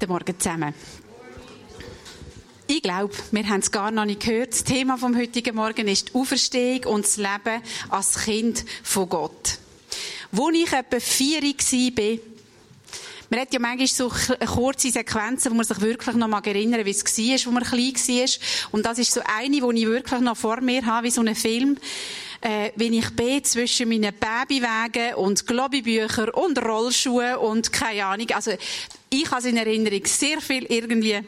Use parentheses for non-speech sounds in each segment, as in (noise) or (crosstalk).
Guten Morgen zusammen. Ich glaube, wir haben es gar noch nicht gehört. Das Thema vom heutigen Morgen ist die Auferstehung und das Leben als Kind von Gott. Wo ich etwa vier war, man hat ja manchmal so kurze Sequenzen, wo man sich wirklich noch mal erinnern wie es war, wo man klein war. Und das ist so eine, die ich wirklich noch vor mir habe, wie so ein Film äh, wenn ich bin zwischen meinen Babywagen und Globibücher und Rollschuhe und keine Ahnung. Also, ich habe in Erinnerung sehr viel irgendwie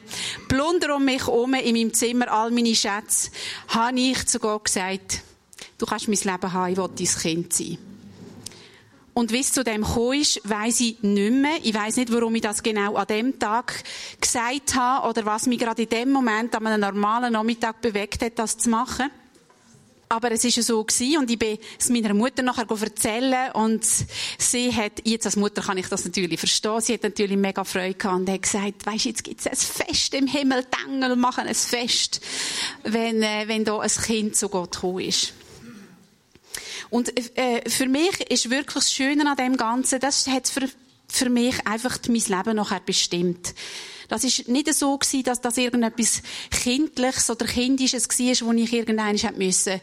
Plunder um mich herum in meinem Zimmer, all meine Schätze, habe ich zu Gott gesagt, du kannst mein Leben haben, ich will dein Kind sein. Und wie es zu dem gekommen ist, weiss ich nicht mehr. Ich weiss nicht, warum ich das genau an dem Tag gesagt habe oder was mich gerade in dem Moment an einem normalen Nachmittag bewegt hat, das zu machen. Aber es ist ja so gewesen und ich bin es meiner Mutter nachher erzählen und sie hat, jetzt als Mutter kann ich das natürlich verstehen, sie hat natürlich mega Freude gehabt und hat gesagt, weisst jetzt gibt's ein Fest im Himmel, die Engel machen ein Fest, wenn, äh, wenn da ein Kind zu Gott gekommen ist. Und äh, für mich ist wirklich das Schöne an dem Ganzen, das hat für, für mich einfach mein Leben nachher bestimmt. Das ist nicht so gewesen, dass das irgendetwas Kindliches oder Kindisches war, wo ich irgendwann hätte müssen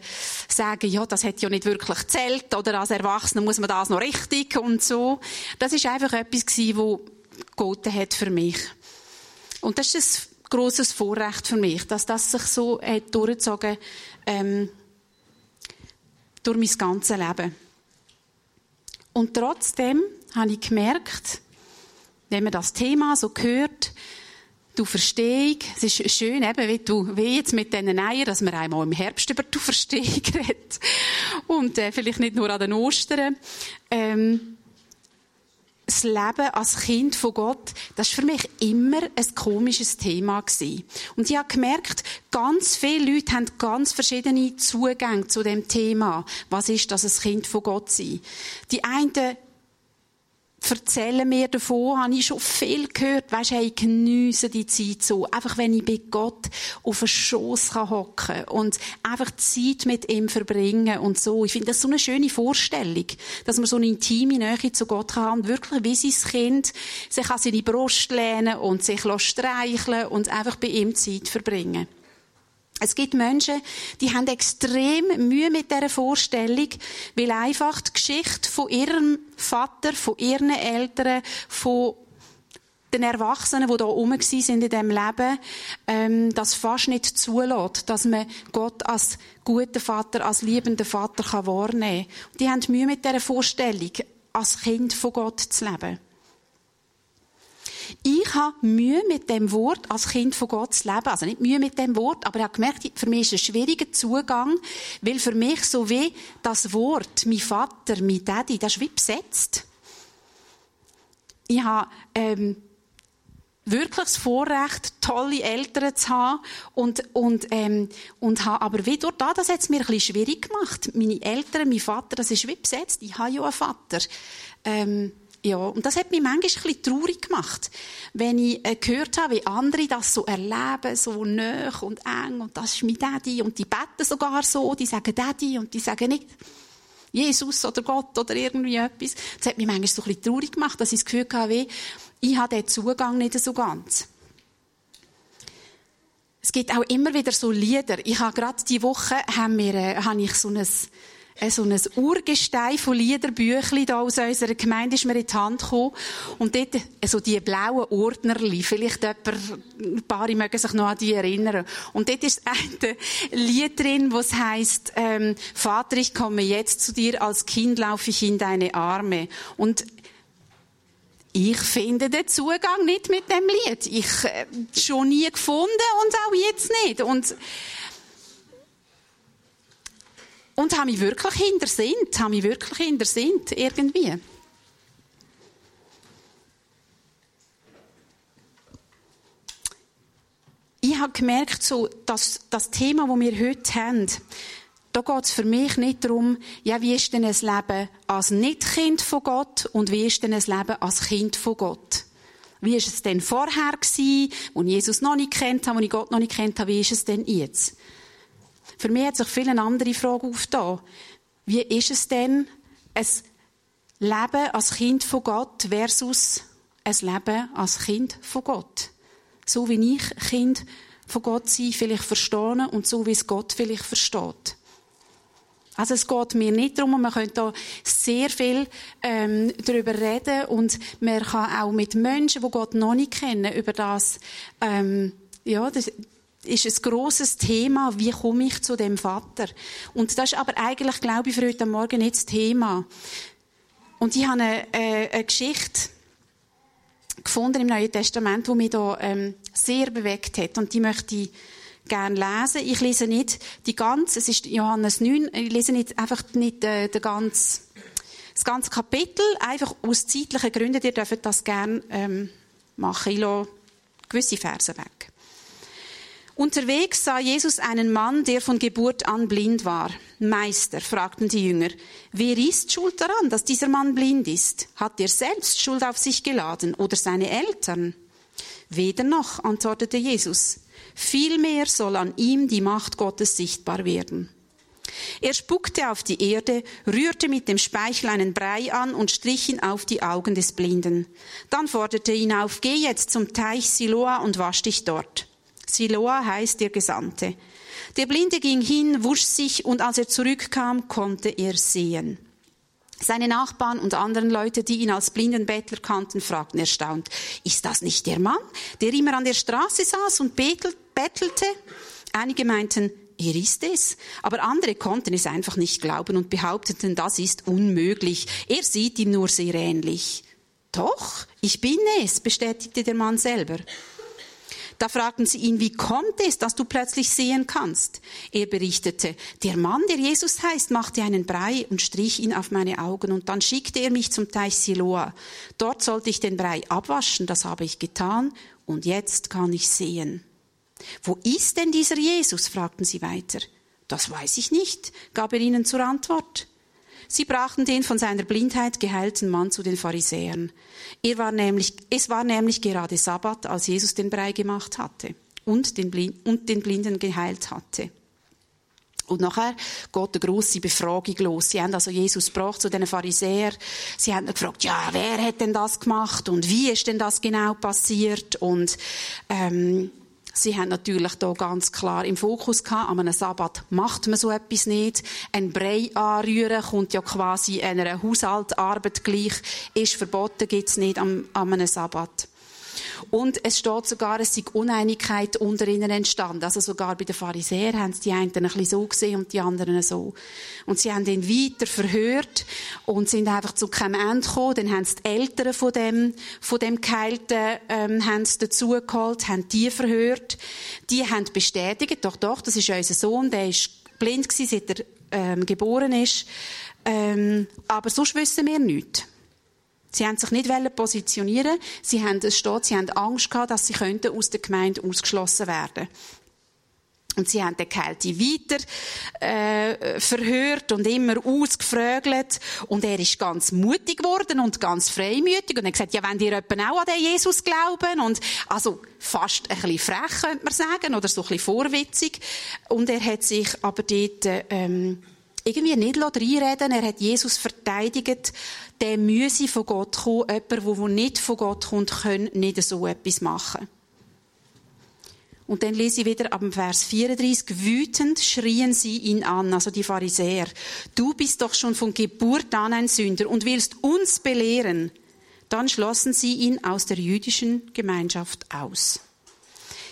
sagen, ja, das hat ja nicht wirklich zählt oder als Erwachsener muss man das noch richtig und so. Das ist einfach etwas gewesen, wo Gott hat für mich. Und das ist ein grosses Vorrecht für mich, dass das sich so hat durchgezogen, ähm, durch mein ganzes Leben. Und trotzdem habe ich gemerkt, wenn man das Thema so hört, du Verstehung, es ist schön, eben, wie du, wie jetzt mit diesen Eiern, dass man einmal im Herbst über die Verstehung (laughs) redet. Und, äh, vielleicht nicht nur an den Ostern. Ähm, das Leben als Kind von Gott, das war für mich immer ein komisches Thema gewesen. Und ich habe gemerkt, ganz viele Leute haben ganz verschiedene Zugänge zu dem Thema. Was ist das, ein Kind von Gott sein? Die einen erzählen mir davon, habe ich schon viel gehört. Weisst, hey, geniesse die Zeit so. Einfach, wenn ich bei Gott auf den Schoss hocken kann und einfach Zeit mit ihm verbringen und so. Ich finde das so eine schöne Vorstellung, dass man so eine intime Nähe zu Gott kann haben und wirklich wie sein Kind sich an seine Brust lehnen und sich streicheln und einfach bei ihm Zeit verbringen. Es gibt Menschen, die haben extrem Mühe mit dieser Vorstellung, weil einfach die Geschichte von ihrem Vater, von ihren Eltern, von den Erwachsenen, die da rum sind in diesem Leben, ähm, das fast nicht zulässt, dass man Gott als guter Vater, als liebender Vater wahrnehmen kann. Die haben Mühe mit dieser Vorstellung, als Kind von Gott zu leben. Ich habe Mühe mit dem Wort, als Kind von Gott zu leben. Also nicht Mühe mit dem Wort, aber ich habe gemerkt, für mich ist es ein schwieriger Zugang, weil für mich so wie das Wort, mein Vater, mein Daddy, das ist wie besetzt. Ich habe, ähm, wirklich das Vorrecht, tolle Eltern zu haben und, und, ähm, und habe aber wie durch das, das hat es mir ein schwierig gemacht. Meine Eltern, mein Vater, das ist wie besetzt. Ich habe ja einen Vater. Ähm, ja, und das hat mich manchmal ein traurig gemacht, wenn ich äh, gehört habe, wie andere das so erleben, so nah und eng, und das ist mein Daddy, und die beten sogar so, die sagen Daddy, und die sagen nicht Jesus oder Gott oder irgendwie etwas. Das hat mich manchmal so ein bisschen traurig gemacht, dass ich das Gefühl hatte, ich habe den Zugang nicht so ganz. Es gibt auch immer wieder so Lieder. Ich habe gerade die Woche, haben wir, äh, habe ich so ein, so ein Urgestein von Liederbüchli da aus unserer Gemeinde ist mir in die Hand gekommen. Und dort, so also die blauen Ordnerli, vielleicht jemand, ein paar mögen sich noch an die erinnern. Und dort ist (laughs) ein Lied drin, was heißt, ähm, Vater, ich komme jetzt zu dir, als Kind laufe ich in deine Arme. Und ich finde den Zugang nicht mit dem Lied. Ich äh, schon nie gefunden und auch jetzt nicht. Und und habe mich wirklich hintersinnt, habe mich wirklich hintersinnt, irgendwie. Ich habe gemerkt, so, dass das Thema, das wir heute haben, da geht es für mich nicht darum, ja, wie ist denn ein Leben als Nicht-Kind von Gott und wie ist denn ein Leben als Kind von Gott? Wie ist es denn vorher wo ich Jesus noch nicht kennt habe, wo ich Gott noch nicht kennt habe, wie ist es denn jetzt? Für mich hat sich viele andere Fragen aufgetan. Wie ist es denn, ein Leben als Kind von Gott versus ein Leben als Kind von Gott. So wie ich Kind von Gott sein vielleicht verstehe und so wie es Gott vielleicht versteht. Also es geht mir nicht darum, man könnte da sehr viel ähm, darüber reden und man kann auch mit Menschen, die Gott noch nicht kennen, über das, ähm, ja, das ist ein grosses Thema, wie komme ich zu dem Vater? Und das ist aber eigentlich, glaube ich, für heute Morgen nicht das Thema. Und ich habe eine, äh, eine Geschichte gefunden im Neuen Testament, die mich da ähm, sehr bewegt hat. Und die möchte ich gerne lesen. Ich lese nicht die ganze, es ist Johannes 9, ich lese nicht einfach nicht äh, den ganzen, das ganze Kapitel, einfach aus zeitlichen Gründen. Ihr dürft das gerne ähm, machen. Ich lasse gewisse Verse weg. Unterwegs sah Jesus einen Mann, der von Geburt an blind war. Meister, fragten die Jünger, wer ist schuld daran, dass dieser Mann blind ist? Hat er selbst Schuld auf sich geladen oder seine Eltern? Weder noch, antwortete Jesus. Vielmehr soll an ihm die Macht Gottes sichtbar werden. Er spuckte auf die Erde, rührte mit dem Speichel einen Brei an und strich ihn auf die Augen des Blinden. Dann forderte ihn auf, geh jetzt zum Teich Siloa und wasch dich dort. Siloa heißt der Gesandte. Der Blinde ging hin, wusch sich und als er zurückkam, konnte er sehen. Seine Nachbarn und anderen Leute, die ihn als blinden Bettler kannten, fragten erstaunt, ist das nicht der Mann, der immer an der Straße saß und bettelte? Einige meinten, er ist es. Aber andere konnten es einfach nicht glauben und behaupteten, das ist unmöglich. Er sieht ihm nur sehr ähnlich. Doch, ich bin es, bestätigte der Mann selber. Da fragten sie ihn, wie kommt es, dass du plötzlich sehen kannst? Er berichtete, der Mann, der Jesus heißt, machte einen Brei und strich ihn auf meine Augen und dann schickte er mich zum Teich Siloa. Dort sollte ich den Brei abwaschen, das habe ich getan und jetzt kann ich sehen. Wo ist denn dieser Jesus? fragten sie weiter. Das weiß ich nicht, gab er ihnen zur Antwort. Sie brachten den von seiner Blindheit geheilten Mann zu den Pharisäern. Er war nämlich, es war nämlich gerade Sabbat, als Jesus den Brei gemacht hatte und den, Blind, und den Blinden geheilt hatte. Und nachher geht eine grosse Befragung los. Sie haben also Jesus gebracht zu den Pharisäern. Sie haben gefragt, ja, wer hat denn das gemacht und wie ist denn das genau passiert? Und ähm, Sie haben natürlich da ganz klar im Fokus gehabt, an einem Sabbat macht man so etwas nicht. Ein Brei anrühren kommt ja quasi einer Haushaltarbeit gleich, ist verboten, gibt's nicht an, an einem Sabbat. Und es steht sogar, es sei Uneinigkeit unter ihnen entstanden. Also sogar bei den Pharisäern haben es die einen ein bisschen so gesehen und die anderen so. Und sie haben ihn weiter verhört und sind einfach zu keinem Ende gekommen. Dann haben sie die Eltern von dem, von dem Geheilten, ähm, haben sie dazugeholt, haben die verhört. Die haben bestätigt, doch, doch, das ist unser Sohn, der ist blind gewesen, seit er ähm, geboren ist. Ähm, aber sonst wissen wir nichts. Sie haben sich nicht positionieren. Sie haben, es steht, sie haben Angst gehabt, dass sie könnten aus der Gemeinde ausgeschlossen werden. Und sie haben den Kälte weiter äh, verhört und immer ausgefrögelt. Und er ist ganz mutig geworden und ganz freimütig. Und er hat gesagt, ja, wenn ihr etwa auch an den Jesus glauben? Und also fast ein bisschen frech, könnte man sagen, oder so ein bisschen vorwitzig. Und er hat sich aber dort ähm, irgendwie nicht reinreden Er hat Jesus verteidigt. Der müsse von Gott kommen. Jemand, der nicht von Gott kommt, kann nicht so etwas machen. Und dann lese ich wieder ab dem Vers 34. Wütend schrien sie ihn an, also die Pharisäer. Du bist doch schon von Geburt an ein Sünder und willst uns belehren. Dann schlossen sie ihn aus der jüdischen Gemeinschaft aus.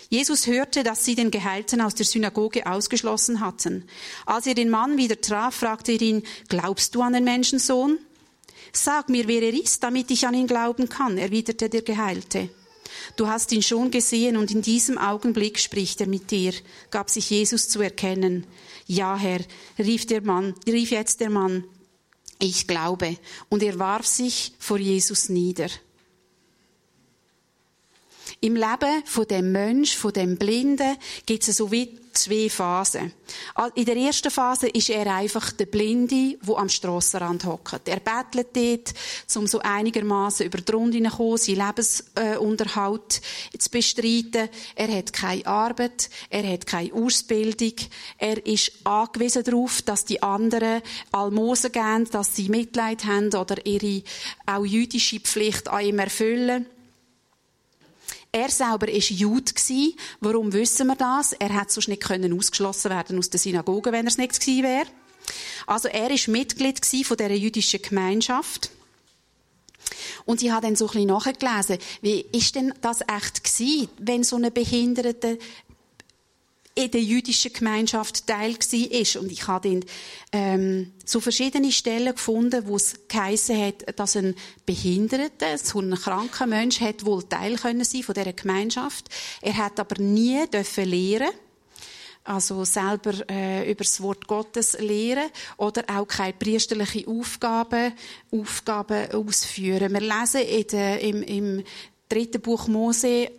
Jesus hörte, dass sie den Geheilten aus der Synagoge ausgeschlossen hatten. Als er den Mann wieder traf, fragte er ihn, glaubst du an den Menschensohn? Sag mir, wer er ist, damit ich an ihn glauben kann, erwiderte der Geheilte. Du hast ihn schon gesehen und in diesem Augenblick spricht er mit dir, gab sich Jesus zu erkennen. Ja, Herr, rief der Mann, rief jetzt der Mann, ich glaube. Und er warf sich vor Jesus nieder. Im Leben von dem Mensch, von dem Blinden, gibt es so wie zwei Phasen. In der ersten Phase ist er einfach der Blinde, der am Strassenrand hockt. Er bettelt dort, um so einigermaßen über die Runde zu kommen, seinen Lebensunterhalt zu bestreiten. Er hat keine Arbeit, er hat keine Ausbildung, er ist angewiesen darauf, dass die anderen Almosen geben, dass sie Mitleid haben oder ihre auch jüdische Pflicht an ihm erfüllen. Er selber war Jude. Warum wissen wir das? Er hätte sonst nicht können ausgeschlossen werden aus der Synagoge, wenn er es nicht gewesen wäre. Also er war Mitglied von dieser jüdischen Gemeinschaft. Und ich habe dann so ein bisschen nachgelesen, wie ist denn das echt gewesen, wenn so eine Behinderte in der jüdischen Gemeinschaft Teil war. Und ich habe dann ähm, so verschiedene Stellen gefunden, wo es geheissen hat, dass ein Behinderter, so ein kranker Mensch, hat wohl Teil können sein von dieser Gemeinschaft. Er hat aber nie dürfen lehren also selber äh, über das Wort Gottes lehren oder auch keine priesterliche Aufgaben, Aufgaben ausführen. Wir lesen in der, im, im dritten Buch Mose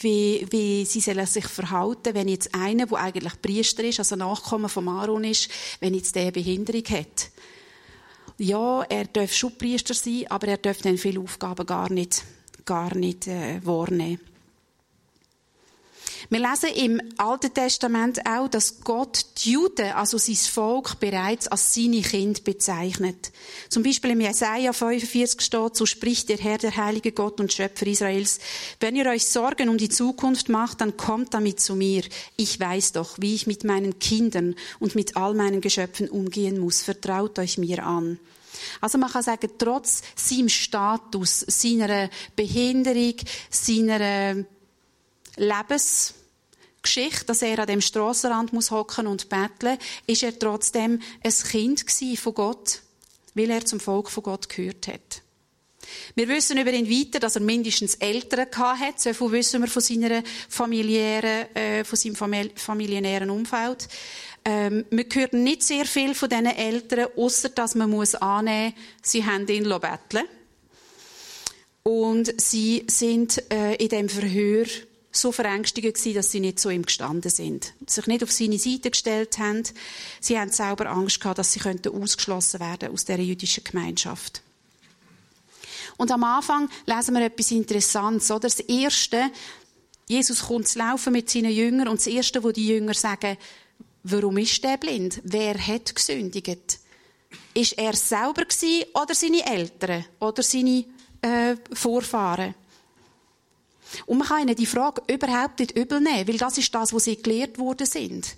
wie, wie sie sollen sich verhalten, wenn jetzt einer, der eigentlich Priester ist, also Nachkommen von Aaron ist, wenn jetzt der Behinderung hat. Ja, er darf schon Priester sein, aber er darf dann viele Aufgaben gar nicht, gar nicht äh, wahrnehmen. Wir lesen im Alten Testament auch, dass Gott die Juden, also sein Volk, bereits als seine Kinder bezeichnet. Zum Beispiel im Jesaja 45 steht, so spricht der Herr, der heilige Gott und Schöpfer Israels. Wenn ihr euch Sorgen um die Zukunft macht, dann kommt damit zu mir. Ich weiß doch, wie ich mit meinen Kindern und mit all meinen Geschöpfen umgehen muss. Vertraut euch mir an. Also man kann sagen, trotz seinem Status, seiner Behinderung, seiner Lebens Geschichte, dass er an dem Strassenrand muss hocken und betteln, ist er trotzdem ein Kind von Gott, weil er zum Volk von Gott gehört hat. Wir wissen über ihn weiter, dass er mindestens Eltern hat. So viel wissen wir von seiner familiären, äh, von seinem familiären Umfeld. Ähm, wir hören nicht sehr viel von diesen Eltern, außer dass man muss annehmen, sie haben ihn betteln. Und sie sind äh, in dem Verhör so verängstigt gewesen, dass sie nicht zu ihm gestanden sind, sich nicht auf seine Seite gestellt haben. Sie haben selber Angst gehabt, dass sie ausgeschlossen werden aus der jüdischen Gemeinschaft. Und am Anfang lesen wir etwas Interessantes, oder? Das erste, Jesus kommt zu laufen mit seinen Jüngern und das erste, wo die Jünger sagen, warum ist der blind? Wer hat gesündigt? Ist er selber gewesen oder seine Eltern oder seine äh, Vorfahren? Und man kann ihnen die Frage überhaupt nicht übel nehmen, weil das ist das, wo sie gelehrt worden sind.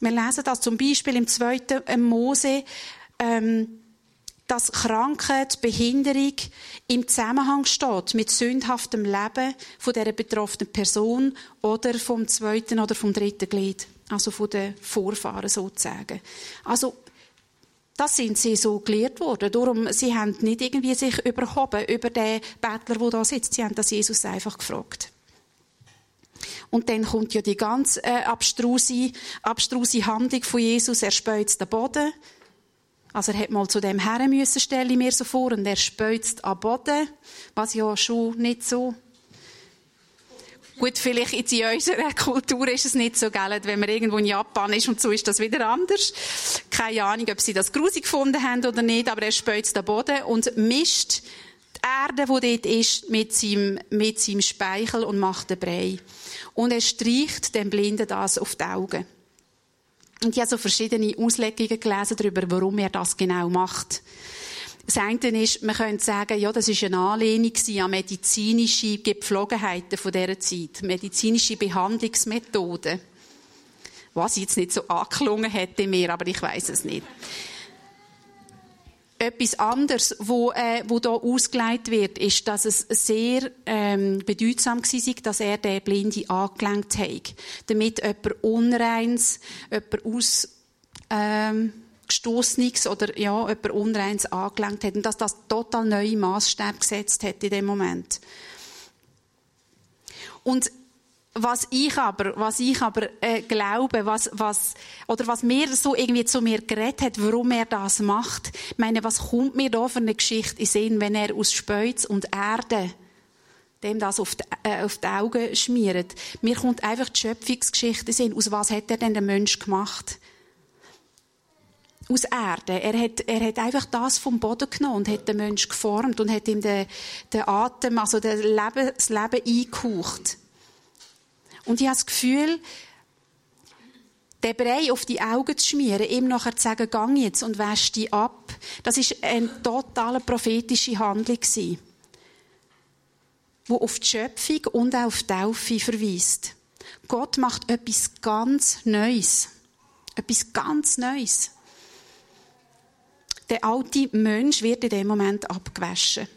Wir lesen das zum Beispiel im zweiten Mose, ähm, dass Krankheit, Behinderung im Zusammenhang steht mit sündhaftem Leben von der betroffenen Person oder vom zweiten oder vom dritten Glied, also von den Vorfahren sozusagen. Also das sind sie so gelehrt worden. Darum, sie haben nicht irgendwie sich überhoben über den Bettler, der da sitzt. Sie haben das Jesus einfach gefragt. Und dann kommt ja die ganz äh, abstruse, abstruse Handlung von Jesus. Er speuzt den Boden. Also er hat mal zu dem Herren müssen, stelle ich mir so vor, und er speuzt am Boden, was ja schon nicht so Gut, vielleicht in unserer Kultur ist es nicht so, gell, wenn man irgendwo in Japan ist und so ist das wieder anders. Keine Ahnung, ob sie das grusig gefunden haben oder nicht, aber er spült den Boden und mischt die Erde, die dort ist, mit seinem, mit seinem Speichel und macht den Brei. Und er streicht dem Blinden das auf die Augen. Und ich habe so verschiedene Auslegungen gelesen darüber, warum er das genau macht. Das eine ist, man könnte sagen, ja, das ist eine Anlehnung an medizinische Gepflogenheiten von dieser Zeit, medizinische Behandlungsmethoden. Was jetzt nicht so angeklungen hätte mir, aber ich weiß es nicht. Etwas anderes, wo, äh, wo da ausgelegt wird, ist, dass es sehr ähm, bedeutsam war, dass er den Blinde angelenkt hat, damit jemand Unreins, jemand aus ähm, Gestoßniges oder ja, jemand Unreins angelangt hat und dass das total neue Maßstäbe gesetzt hat in dem Moment. Und was ich aber, was ich aber äh, glaube, was, was, oder was mir so irgendwie zu mir geredet hat, warum er das macht. Ich meine, was kommt mir da für eine Geschichte in Sinn, wenn er aus Speuz und Erde dem das auf die, äh, auf die Augen schmiert? Mir kommt einfach die Schöpfungsgeschichte in Sinn. Aus was hat er denn der Mensch gemacht? Aus Erde. Er hat, er hat einfach das vom Boden genommen und hat den Menschen geformt und hat ihm den, den Atem, also den Leben, das Leben eingehaucht. Und ich habe das Gefühl, den Brei auf die Augen zu schmieren, ihm nachher zu sagen, gang jetzt und wäsch dich ab, das ist eine totale prophetische Handlung gewesen. wo auf die Schöpfung und auch auf die Taufe verweist. Gott macht etwas ganz Neues. Etwas ganz Neues. Der alte Mensch wird in dem Moment abgewaschen.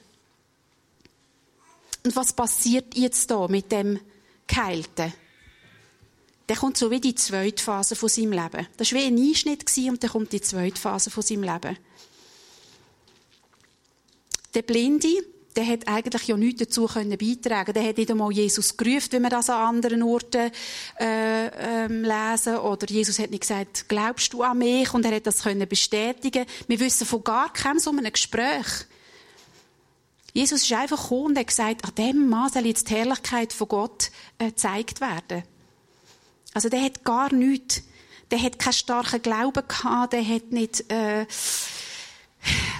Und was passiert jetzt da mit dem Geheilten? Der kommt so wie die zweite Phase von seinem Leben. Das war wie ein Einschnitt und dann kommt die zweite Phase von seinem Leben. Der Blinde, der hat eigentlich ja nichts dazu können beitragen. Der hat nicht einmal Jesus gerufen, wenn wir das an anderen Orten äh, ähm, lesen. Oder Jesus hat nicht gesagt, glaubst du an mich? Und er hat das können bestätigen. Wir wissen von gar keinem so einem Gespräch. Jesus ist einfach gekommen und hat gesagt, an dem Mann soll jetzt die Herrlichkeit von Gott äh, gezeigt werden. Also der hat gar nichts. Der hat keinen starken Glauben gehabt, der hat nicht äh,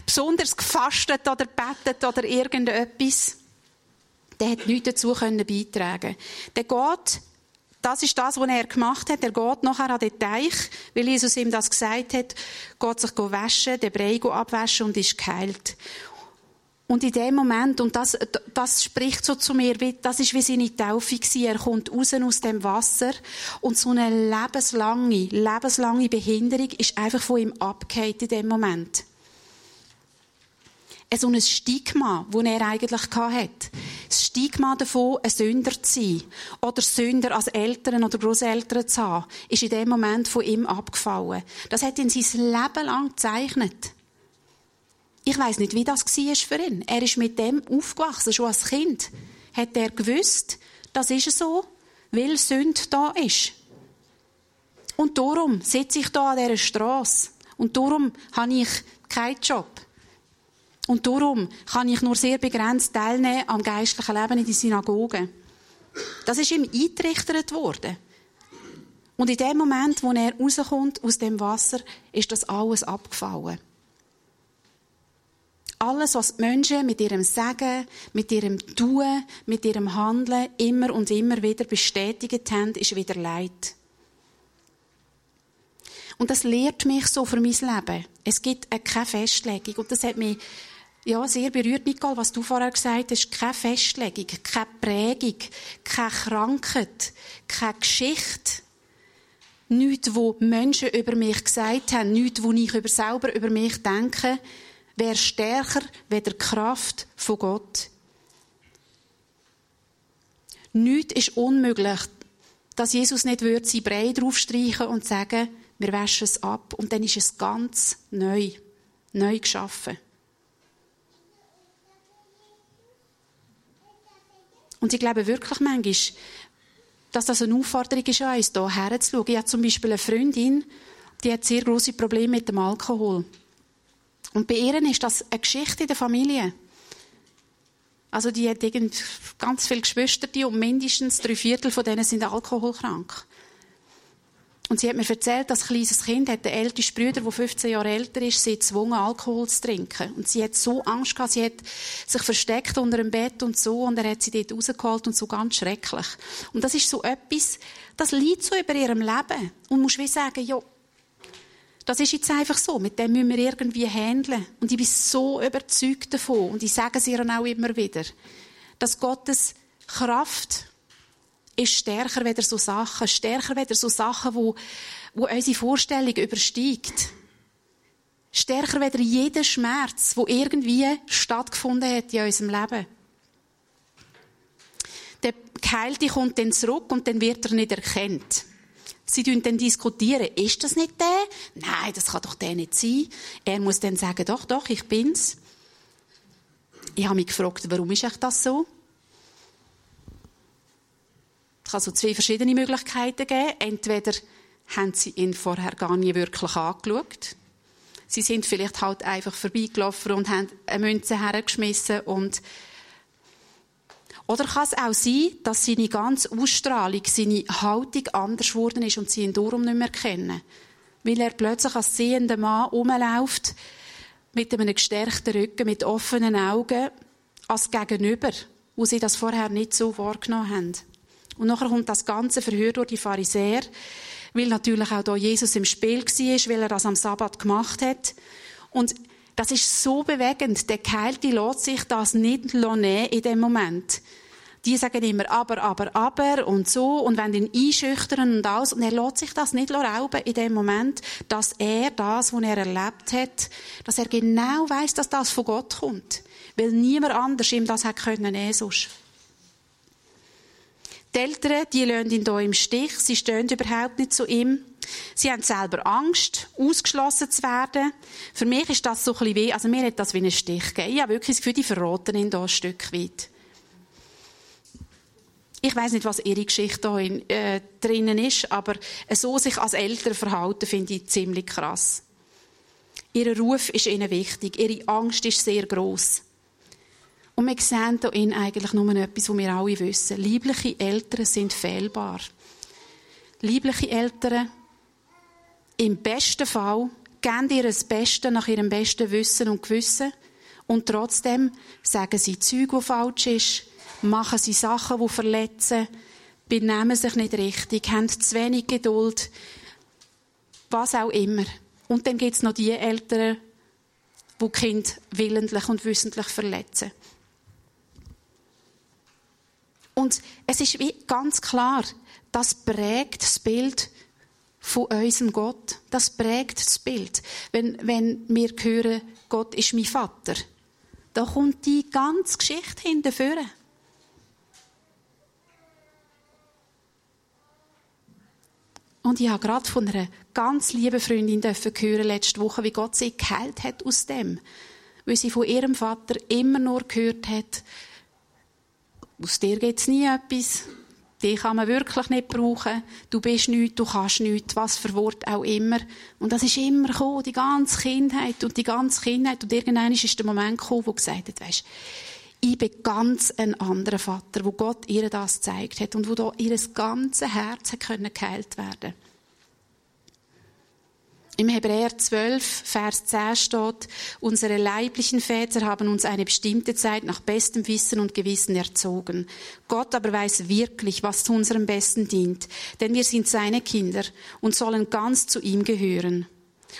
besonders gefastet oder betet oder irgendetwas. Der hat nichts dazu können beitragen. Der geht, das ist das, was er gemacht hat. Er geht nachher an den Teich, weil Jesus ihm das gesagt hat, geht sich waschen, den Brei abwaschen und ist geheilt. Und in dem Moment, und das, das spricht so zu mir, das ist wie seine Taufe gewesen. Er kommt raus aus dem Wasser und so eine lebenslange, lebenslange Behinderung ist einfach von ihm abgehakt in dem Moment. So ein Stigma, das er eigentlich hatte. Das Stigma davon, ein Sünder zu sein oder Sünder als Eltern oder Großeltern zu haben, ist in dem Moment von ihm abgefallen. Das hat ihn sein Leben lang gezeichnet. Ich weiß nicht, wie das war für ihn. Er ist mit dem aufgewachsen, schon als Kind. Hat er gewusst, das ist so, weil Sünde da ist. Und darum sitze ich da an dieser Straße. Und darum habe ich keinen Job. Und darum kann ich nur sehr begrenzt teilnehmen am geistlichen Leben in die Synagoge. Das ist ihm eingerichtet worden. Und in dem Moment, wo er rauskommt aus dem Wasser, ist das alles abgefallen. Alles, was die Menschen mit ihrem Sagen, mit ihrem Tun, mit ihrem Handeln immer und immer wieder bestätigt haben, ist wieder Leid. Und das lehrt mich so für mein Leben. Es gibt keine Festlegung. Und das hat mich ja, sehr berührt, Nicole, was du vorher gesagt hast. Keine Festlegung, keine Prägung, keine Krankheit, keine Geschichte. Nichts, wo Menschen über mich gesagt haben, nichts, wo ich über selber über mich denke wäre stärker wie die Kraft von Gott. Nichts ist unmöglich, dass Jesus nicht würde sein Brei draufstreichen und sagen, wir waschen es ab und dann ist es ganz neu, neu geschaffen. Und ich glaube wirklich manchmal, dass das eine Aufforderung ist an uns, hier herzuschauen. Ich habe zum Beispiel eine Freundin, die hat sehr große Probleme mit dem Alkohol. Und bei ihr ist das eine Geschichte in der Familie. Also die hat ganz viele Geschwister und mindestens drei Viertel von denen sind alkoholkrank. Und sie hat mir erzählt, dass ein kleines Kind hat, der älteste Bruder, der 15 Jahre älter ist, sie gezwungen, Alkohol zu trinken. Und sie hat so Angst gehabt, sie hat sich versteckt unter dem Bett und so, und er hat sie dort rausgeholt und so ganz schrecklich. Und das ist so etwas, das liegt so über ihrem Leben. Und muss wie sagen, ja, das ist jetzt einfach so. Mit dem müssen wir irgendwie handeln. Und ich bin so überzeugt davon. Und ich sage es ihr auch immer wieder. Dass Gottes Kraft ist stärker weder so Sachen, stärker weder so Sachen, wo, wo unsere Vorstellung übersteigt. Stärker weder jeder Schmerz, wo irgendwie stattgefunden hat in unserem Leben. Der Geheilte kommt dann zurück und dann wird er nicht erkannt. Sie dann diskutieren, ist das nicht der? Nein, das kann doch der nicht sein. Er muss dann sagen, doch, doch, ich bin's. Ich habe mich gefragt, warum ist das so? Es kann so zwei verschiedene Möglichkeiten geben. Entweder haben sie ihn vorher gar nie wirklich angeschaut. Sie sind vielleicht halt einfach vorbeigelaufen und haben eine Münze hergeschmissen und oder kann es auch sein, dass seine ganze Ausstrahlung, seine Haltung anders geworden ist und sie ihn darum nicht mehr kennen? Weil er plötzlich als sehender Mann rumläuft, mit einem gestärkten Rücken, mit offenen Augen, als Gegenüber, wo sie das vorher nicht so wahrgenommen haben. Und nachher kommt das ganze Verhör durch die Pharisäer, weil natürlich auch da Jesus im Spiel war, weil er das am Sabbat gemacht hat. Und das ist so bewegend. Der Geheilte lässt sich das nicht nehmen in dem Moment. Die sagen immer aber, aber, aber und so und wenn ihn einschüchtern und alles. Und er lässt sich das nicht rauben in dem Moment, dass er das, was er erlebt hat, dass er genau weiß, dass das von Gott kommt. Weil niemand anders ihm das hat können, eh. Die Eltern, die lassen ihn hier im Stich. Sie stehen überhaupt nicht zu ihm. Sie haben selber Angst, ausgeschlossen zu werden. Für mich ist das so ein bisschen weh, also mir hat das wie einen Stich gegeben. Ich habe wirklich das Gefühl, die verraten ihn hier ein Stück weit. Ich weiß nicht, was ihre Geschichte hier äh, drinnen ist, aber so sich als Eltern verhalten, finde ich ziemlich krass. Ihr Ruf ist ihnen wichtig, ihre Angst ist sehr groß. Und wir sehen hier eigentlich nur etwas, was wir alle wissen. Liebliche Eltern sind fehlbar. Liebliche Eltern, im besten Fall, geben ihr das Beste nach ihrem besten Wissen und Gewissen. Und trotzdem sagen sie Zeug, die falsch ist, machen sie Sachen, die verletzen, benehmen sich nicht richtig, haben zu wenig Geduld, was auch immer. Und dann gibt es noch die Eltern, die Kind willentlich und wissentlich verletzen. Und es ist wie ganz klar, das prägt das Bild von unserem Gott. Das prägt das Bild. Wenn, wenn wir hören, Gott ist mein Vater, da kommt die ganze Geschichte hinterführen. Und ich habe gerade von einer ganz lieben Freundin hören letzte Woche, wie Gott sie geheilt hat aus dem. Weil sie von ihrem Vater immer nur gehört hat, aus dir gibt es nie etwas, dich kann man wirklich nicht brauchen, du bist nichts, du kannst nichts, was für Wort auch immer. Und das ist immer gekommen, die ganze Kindheit und die ganze Kindheit. Und irgendwann ist der Moment gekommen, wo gesagt hat, weisst, ich bin ganz ein anderer Vater, wo Gott ihr das gezeigt hat und wo da ihr ganzes Herz geheilt werden im Hebräer 12, Vers 10 steht, unsere leiblichen Väter haben uns eine bestimmte Zeit nach bestem Wissen und Gewissen erzogen. Gott aber weiß wirklich, was zu unserem Besten dient, denn wir sind seine Kinder und sollen ganz zu ihm gehören.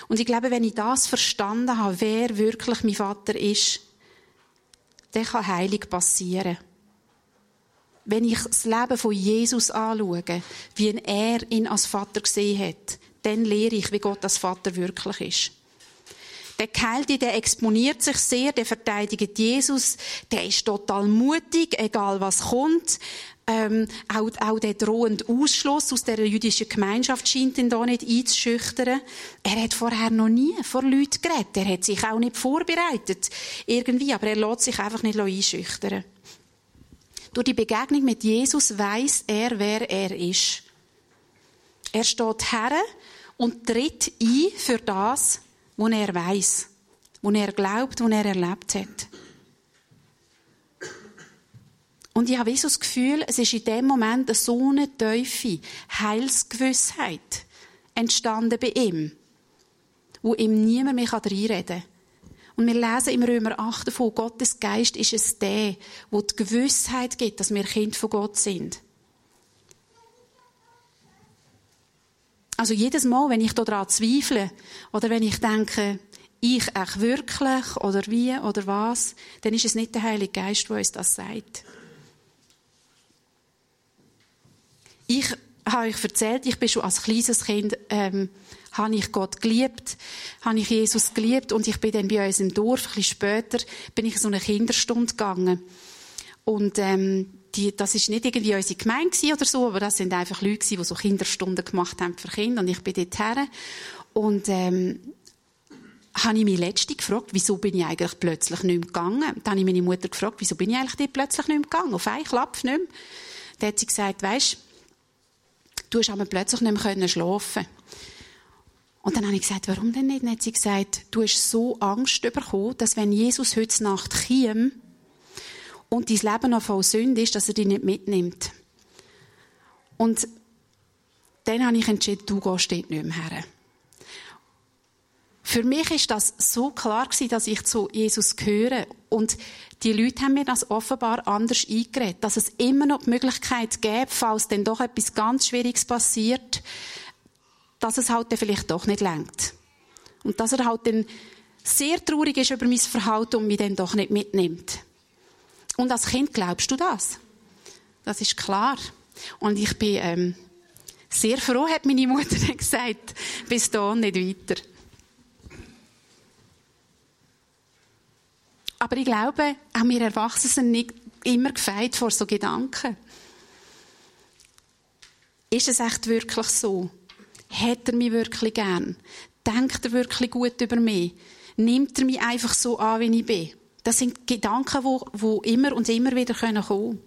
Und ich glaube, wenn ich das verstanden habe, wer wirklich mein Vater ist, dann kann heilig passieren. Wenn ich das Leben von Jesus anschaue, wie er ihn als Vater gesehen hat, dann lehre ich, wie Gott als Vater wirklich ist. Der Geheilte, der exponiert sich sehr, der verteidigt Jesus, der ist total mutig, egal was kommt. Ähm, auch, auch der drohende Ausschluss aus der jüdischen Gemeinschaft scheint ihn da nicht einzuschüchtern. Er hat vorher noch nie vor Leuten geredet. Er hat sich auch nicht vorbereitet. Irgendwie, aber er lässt sich einfach nicht einschüchtern. Durch die Begegnung mit Jesus weiß er, wer er ist. Er steht her und tritt ein für das, was er weiß, was er glaubt, was er erlebt hat. Und ich habe so das Gefühl, es ist in dem Moment so eine tiefe Heilsgewissheit entstanden bei ihm, wo ihm niemand mehr reinreden kann. Und wir lesen im Römer 8 davon, Gottes Geist ist es der, wo die Gewissheit gibt, dass wir Kind von Gott sind. Also jedes Mal, wenn ich daran zweifle oder wenn ich denke, ich echt wirklich oder wie oder was, dann ist es nicht der Heilige Geist, der uns das sagt. Ich habe euch erzählt, ich bin schon als kleines Kind, ähm, habe ich Gott geliebt, habe ich Jesus geliebt und ich bin dann bei uns im Dorf, ein bisschen später, bin ich in so eine Kinderstunde gegangen. Und ähm, die, das ist nicht irgendwie unsere Gemeinde oder so, aber das sind einfach Leute die so Kinderstunden gemacht haben für Kinder und ich bin dort her. Und ähm, habe ich mich letzte gefragt, wieso bin ich eigentlich plötzlich nicht mehr gegangen. Dann habe ich meine Mutter gefragt, wieso bin ich eigentlich dort plötzlich nicht mehr gegangen, auf einen Klapp nicht mehr. Dann hat sie gesagt, weisst, du hast aber plötzlich nicht mehr schlafen und dann habe ich gesagt, warum denn nicht? Dann hat sie gesagt, du hast so Angst bekommen, dass wenn Jesus heute Nacht käme, und dein Leben noch voll Sünde ist, dass er dich nicht mitnimmt. Und dann habe ich entschieden, du gehst dort nicht mehr her. Für mich ist das so klar gewesen, dass ich zu Jesus gehöre. Und die Leute haben mir das offenbar anders eingeredet, dass es immer noch die Möglichkeit gäbe, falls dann doch etwas ganz Schwieriges passiert, dass es halt dann vielleicht doch nicht lenkt. Und dass er halt dann sehr traurig ist über mein Verhalten und mich dann doch nicht mitnimmt. Und als Kind glaubst du das. Das ist klar. Und ich bin ähm, sehr froh, hat meine Mutter (laughs) gesagt, bis da nicht weiter. Aber ich glaube, auch wir Erwachsene sind nicht immer gefeit vor so Gedanken. Ist es echt wirklich so? Hat er mich wirklich gern? Denkt er wirklich gut über mich? Nimmt er mich einfach so an, wie ich bin? Das sind Gedanken, die, die immer und immer wieder kommen können.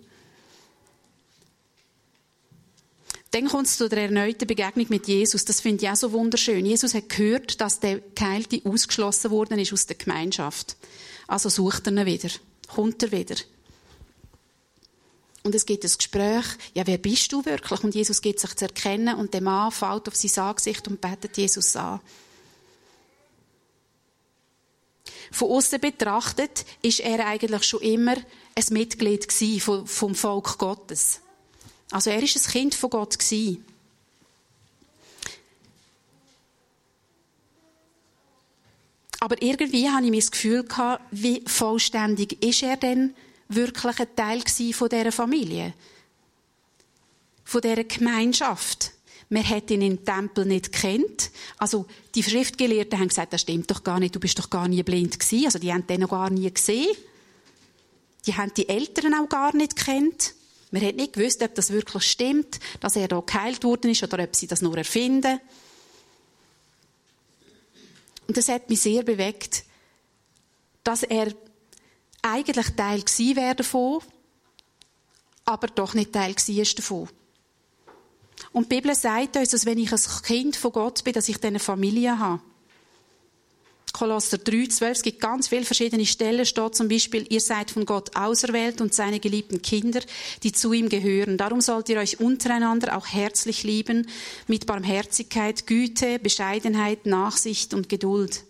Dann kommt es zu der erneuten Begegnung mit Jesus. Das finde ich auch so wunderschön. Jesus hat gehört, dass der Geheilte ausgeschlossen worden ist aus der Gemeinschaft. Also sucht er ihn wieder. Kommt er wieder. Und es gibt ein Gespräch, ja, wer bist du wirklich? Und Jesus gibt sich zu erkennen und der Mann fällt auf sein Angesicht und betet Jesus an. Von außen betrachtet ist er eigentlich schon immer ein Mitglied vom Volk Gottes. Also er ist ein Kind von Gott Aber irgendwie hatte ich das Gefühl wie vollständig ist er denn wirklich ein Teil von dieser Familie? Von dieser Gemeinschaft? Man hat ihn im Tempel nicht kennt. Also, die Schriftgelehrten haben gesagt, das stimmt doch gar nicht, du bist doch gar nie blind gewesen. Also, die haben den noch gar nie gesehen. Die haben die Eltern auch gar nicht kennt. Man hat nicht gewusst, ob das wirklich stimmt, dass er da geheilt worden ist oder ob sie das nur erfinden. Und das hat mich sehr bewegt, dass er eigentlich Teil gewesen wäre davon, aber doch nicht Teil war davon. Und die Bibel sagt uns, dass wenn ich ein Kind von Gott bin, dass ich eine Familie habe. Kolosser 3, 12, es gibt ganz viele verschiedene Stellen, steht zum Beispiel, ihr seid von Gott auserwählt und seine geliebten Kinder, die zu ihm gehören. Darum sollt ihr euch untereinander auch herzlich lieben, mit Barmherzigkeit, Güte, Bescheidenheit, Nachsicht und Geduld.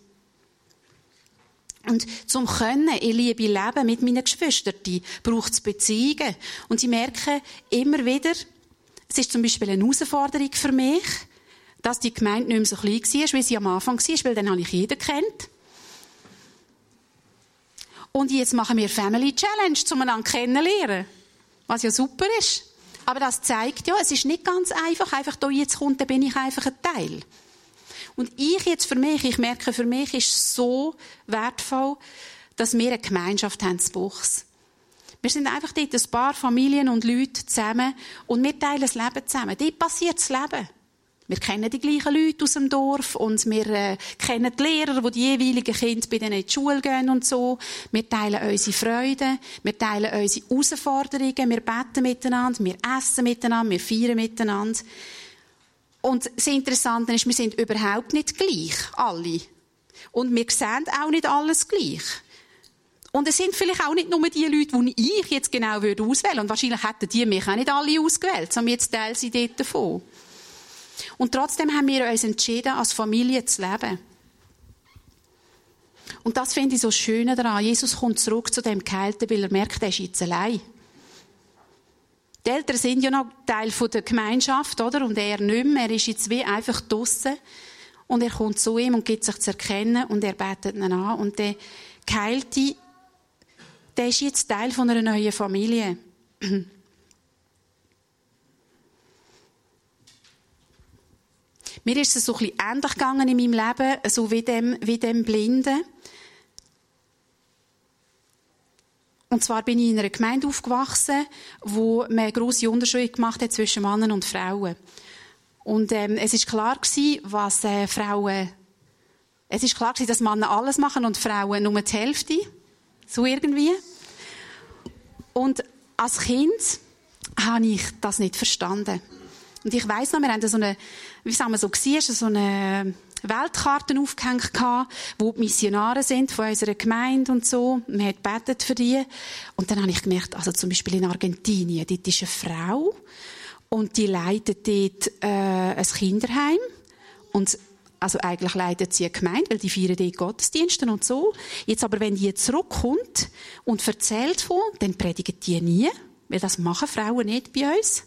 Und zum Können, ihr Liebe leben mit meinen Geschwistern, braucht es Beziehungen. Und sie merken immer wieder, es ist zum Beispiel eine Herausforderung für mich, dass die Gemeinde nicht mehr so klein war, wie sie am Anfang war, weil dann habe ich jeden kennt. Und jetzt machen wir Family Challenge, um einander kennenzulernen. Was ja super ist. Aber das zeigt ja, es ist nicht ganz einfach, einfach da jetzt kommt, dann bin ich einfach ein Teil. Und ich jetzt für mich, ich merke, für mich ist so wertvoll, dass wir eine Gemeinschaft haben zu Buchs. Wir sind einfach dort ein paar Familien und Leute zusammen und wir teilen das Leben zusammen. Dort passiert das Leben. Wir kennen die gleichen Leute aus dem Dorf und wir äh, kennen die Lehrer, die die jeweiligen Kinder bei denen in die Schule gehen und so. Wir teilen unsere Freude, wir teilen unsere Herausforderungen, wir beten miteinander, wir essen miteinander, wir feiern miteinander. Und das Interessante ist, wir sind überhaupt nicht gleich, alle. Und wir sehen auch nicht alles gleich. Und es sind vielleicht auch nicht nur die Leute, die ich jetzt genau auswählen würde. Und wahrscheinlich hätten die mich auch nicht alle ausgewählt, sondern jetzt teilen sie dort davon. Und trotzdem haben wir uns entschieden, als Familie zu leben. Und das finde ich so schön daran. Jesus kommt zurück zu dem Geheilten, weil er merkt, er ist jetzt allein. Die Eltern sind ja noch Teil der Gemeinschaft, oder? Und er nicht mehr. Er ist jetzt wie einfach draussen. Und er kommt zu ihm und gibt sich zu erkennen und er betet ihn an. Und der Geheilte, der ist jetzt Teil von einer neuen Familie. Mir ist es so ein bisschen ähnlich gegangen in meinem Leben, so wie dem, wie dem Blinden. Und zwar bin ich in einer Gemeinde aufgewachsen, wo man eine grosse Unterschiede gemacht hat zwischen Männern und Frauen. Und ähm, es ist klar gewesen, was äh, Frauen, es ist klar gewesen, dass Männer alles machen und Frauen nur die Hälfte, so irgendwie. Und als Kind habe ich das nicht verstanden. Und ich weiss noch, wir haben so eine, wie sagen wir so, so eine Weltkarten aufgehängt wo die Missionare sind von unserer Gemeinde und so. Man hat betet für die. Und dann habe ich gemerkt, also zum Beispiel in Argentinien, dort ist eine Frau und die leitet dort äh, ein Kinderheim und also eigentlich leitet sie eine Gemeinde, weil die feiern dort Gottesdienste und so. Jetzt aber, wenn die zurückkommt und erzählt von, dann predigen die nie, weil das machen Frauen nicht bei uns.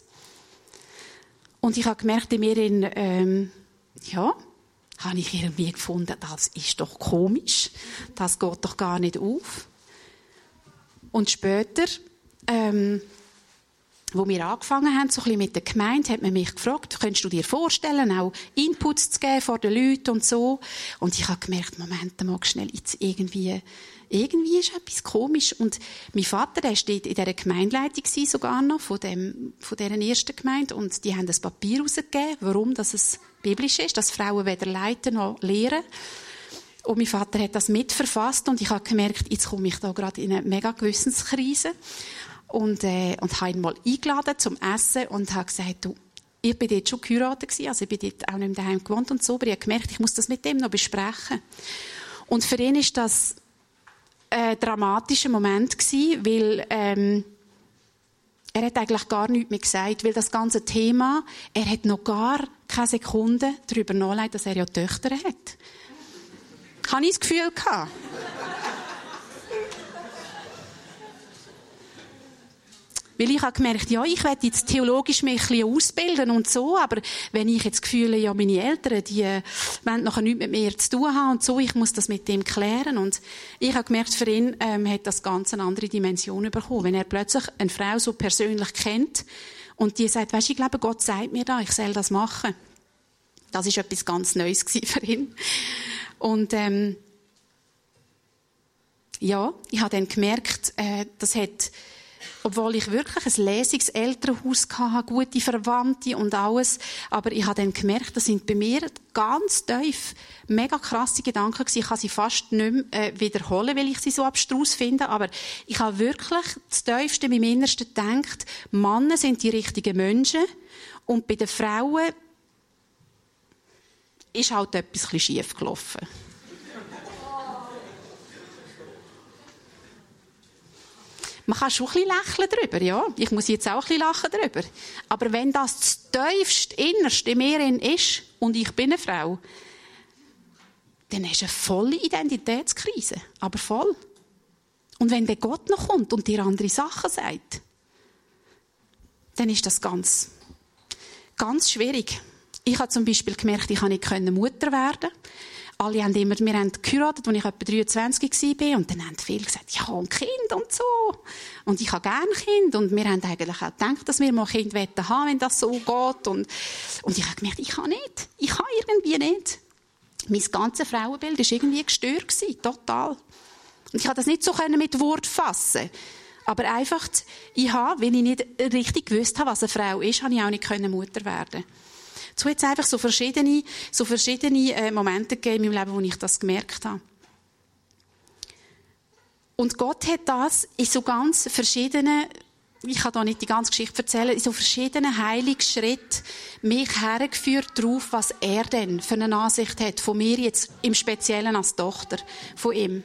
Und ich habe gemerkt, in mir, in, ähm, ja, habe ich irgendwie gefunden, das ist doch komisch, das geht doch gar nicht auf. Und später ähm, wo wir angefangen haben, so ein bisschen mit der Gemeinde, hat man mich gefragt, könntest du dir vorstellen, auch Inputs zu geben vor den Leuten und so. Und ich habe gemerkt, Moment, mal schnell, jetzt irgendwie, irgendwie ist etwas komisch. Und mein Vater, der steht in dieser Gemeindeleitung sogar noch, von, dem, von dieser ersten Gemeinde. Und die haben das Papier rausgegeben, warum dass es biblisch ist, dass Frauen weder leiten noch lehren. Und mein Vater hat das mitverfasst und ich habe gemerkt, jetzt komme ich da gerade in eine mega Gewissenskrise und, äh, und habe ihn mal eingeladen zum Essen und habe gesagt, du, ich bin dort schon geheiratet gewesen, also ich bin dort auch nicht mehr daheim gewohnt und so, aber ich habe gemerkt, ich muss das mit dem noch besprechen. Und für ihn ist das ein dramatischer Moment gewesen, weil ähm, er hat eigentlich gar nichts mehr gesagt, weil das ganze Thema, er hat noch gar keine Sekunde darüber nachgedacht, dass er ja Töchter hat. Habe ich das Gefühl gehabt. Weil ich habe gemerkt, ja, ich werde jetzt theologisch mich ein ausbilden und so, aber wenn ich jetzt Gefühle, ja, meine Eltern, die äh, wollen nachher nichts mit mir zu tun haben und so, ich muss das mit dem klären. Und ich habe gemerkt, für ihn ähm, hat das ganz eine andere Dimension bekommen. Wenn er plötzlich eine Frau so persönlich kennt und die sagt, weißt, ich glaube, Gott sagt mir da, ich soll das machen. Das ist etwas ganz Neues für ihn. Und ähm, ja, ich habe dann gemerkt, äh, das hat obwohl ich wirklich ein Lesungselternhaus hatte, gute Verwandte und alles. Aber ich habe dann gemerkt, das sind bei mir ganz tief mega krasse Gedanken gewesen. Ich kann sie fast nicht mehr äh, wiederholen, weil ich sie so abstrus finde. Aber ich habe wirklich das Tiefste in meinem Innersten gedacht, Männer sind die richtigen Menschen. Und bei den Frauen ist halt etwas schief gelaufen. Man kann schon ein bisschen lächeln darüber, ja. Ich muss jetzt auch ein bisschen lachen darüber. Aber wenn das das tiefste, innerste in mir ist und ich bin eine Frau, dann ist eine volle Identitätskrise. Aber voll. Und wenn der Gott noch kommt und dir andere Sachen sagt, dann ist das ganz, ganz schwierig. Ich habe zum Beispiel gemerkt, ich kann nicht Mutter werden alle haben immer, wir haben geheiratet, als ich etwa 23 war, und dann haben viele gesagt, habe ein Kind und so. Und ich habe gerne Kind, und wir haben eigentlich auch gedacht, dass wir mal ein Kind haben wenn das so geht. Und, und ich habe gemerkt, ich kann nicht. Ich kann irgendwie nicht. Mein ganzes Frauenbild war irgendwie gestört total. Und ich konnte das nicht so mit Wort fassen. Aber einfach, ich habe, weil ich nicht richtig gewusst habe, was eine Frau ist, habe ich auch nicht Mutter werden. So hat es einfach so verschiedene, so verschiedene äh, Momente gegeben in meinem Leben, wo ich das gemerkt habe. Und Gott hat das in so ganz verschiedenen, ich kann da nicht die ganze Geschichte erzählen, in so verschiedenen heiligen Schritten mich hergeführt darauf, was er denn für eine Ansicht hat von mir jetzt im Speziellen als Tochter von ihm.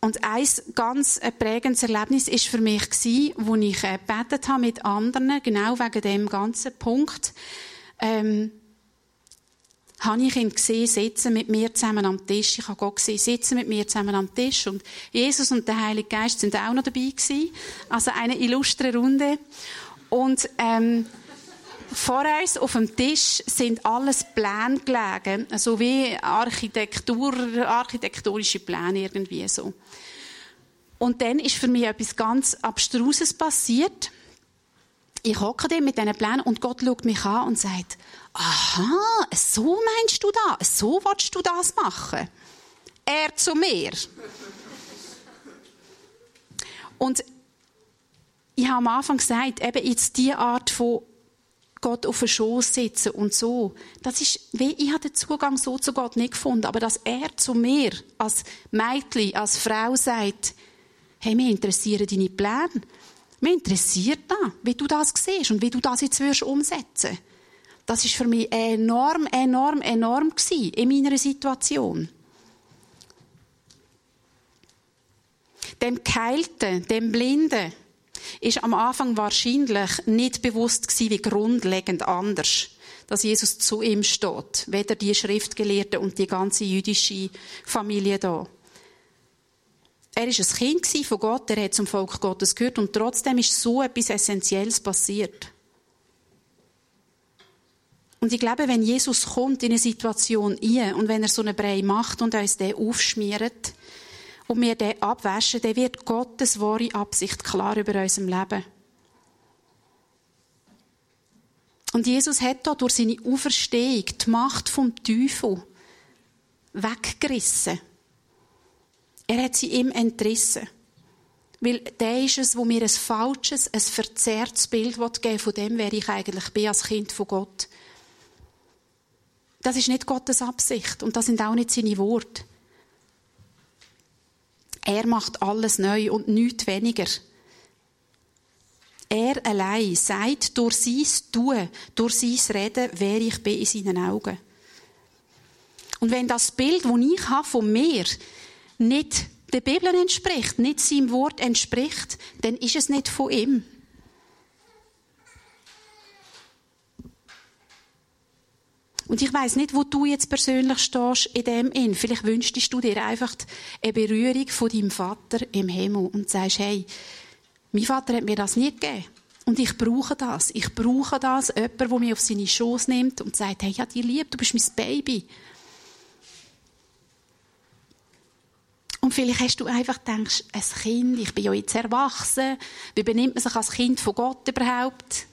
Und ein ganz äh, prägendes Erlebnis ist für mich gewesen, wo ich äh, gebetet habe mit anderen, genau wegen dem ganzen Punkt ähm, habe ich ihn gesehen, sitzen mit mir zusammen am Tisch. Ich habe Gott gesehen, sitzen mit mir zusammen am Tisch. Und Jesus und der Heilige Geist sind auch noch dabei gewesen. Also eine illustre Runde. Und, ähm, vor uns auf dem Tisch sind alles Pläne gelegen, so wie Architektur, architektonische Pläne irgendwie so. Und dann ist für mich etwas ganz Abstruses passiert ich hocke dem mit diesen Plänen und Gott schaut mich an und sagt, aha, so meinst du das? So willst du das machen? Er zu mir. Und ich habe am Anfang gesagt, eben jetzt die Art von Gott auf den Schoß sitzen und so. Das ist, wie, ich habe den Zugang so zu Gott nicht gefunden, aber dass er zu mir als Mädchen, als Frau sagt, hey, mir interessieren deine Pläne. Mich interessiert da, wie du das siehst und wie du das jetzt wirst umsetzen. Das ist für mich enorm, enorm, enorm gewesen in meiner Situation. Dem Geheilten, dem Blinden, ist am Anfang wahrscheinlich nicht bewusst gewesen, wie grundlegend anders, dass Jesus zu ihm steht, weder die Schriftgelehrten und die ganze jüdische Familie da. Er ist ein Kind von Gott, er hat zum Volk Gottes gehört und trotzdem ist so etwas Essentielles passiert. Und ich glaube, wenn Jesus kommt in eine Situation ein und wenn er so einen Brei macht und uns den aufschmiert und wir den abwaschen, dann wird Gottes wahre Absicht klar über unserem Leben. Und Jesus hat da durch seine Auferstehung die Macht vom Teufel weggerissen. Er hat sie ihm entrissen. Weil der ist es, wo mir ein falsches, ein verzerrtes Bild geben von dem, wer ich eigentlich bin als Kind von Gott. Das ist nicht Gottes Absicht und das sind auch nicht seine Worte. Er macht alles neu und nichts weniger. Er allein sagt durch sein Tun, durch sein Reden, wer ich bin in seinen Augen. Und wenn das Bild, das ich habe von mir, nicht der Bibel entspricht, nicht seinem Wort entspricht, dann ist es nicht von ihm. Und ich weiß nicht, wo du jetzt persönlich stehst in dem in. Vielleicht wünschst du dir einfach eine Berührung von deinem Vater im Himmel und sagst, hey, mein Vater hat mir das nie gegeben. Und ich brauche das. Ich brauche das. Jemand, der mich auf seine Schoß nimmt und sagt, hey, ich habe dich lieb, du bist mein Baby. Und vielleicht hast du einfach gedacht, ein Kind, ich bin ja jetzt erwachsen, wie benimmt man sich als Kind von Gott überhaupt?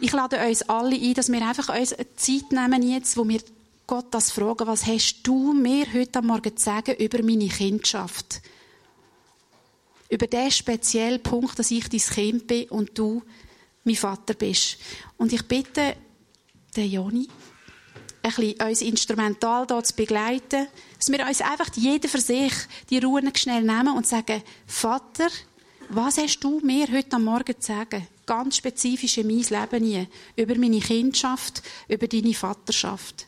Ich lade uns alle ein, dass wir einfach uns eine Zeit nehmen jetzt, wo wir Gott das fragen, was hast du mir heute Morgen zu sagen über meine Kindschaft? Über den speziellen Punkt, dass ich dein Kind bin und du mein Vater bist. Und ich bitte den Joni, ein bisschen uns instrumental hier zu begleiten, dass wir uns einfach jeder für sich die Ruhe schnell nehmen und sagen, Vater, was hast du mir heute am Morgen zu sagen? Ganz spezifisch in mein Leben hier. Über meine Kindschaft, über deine Vaterschaft.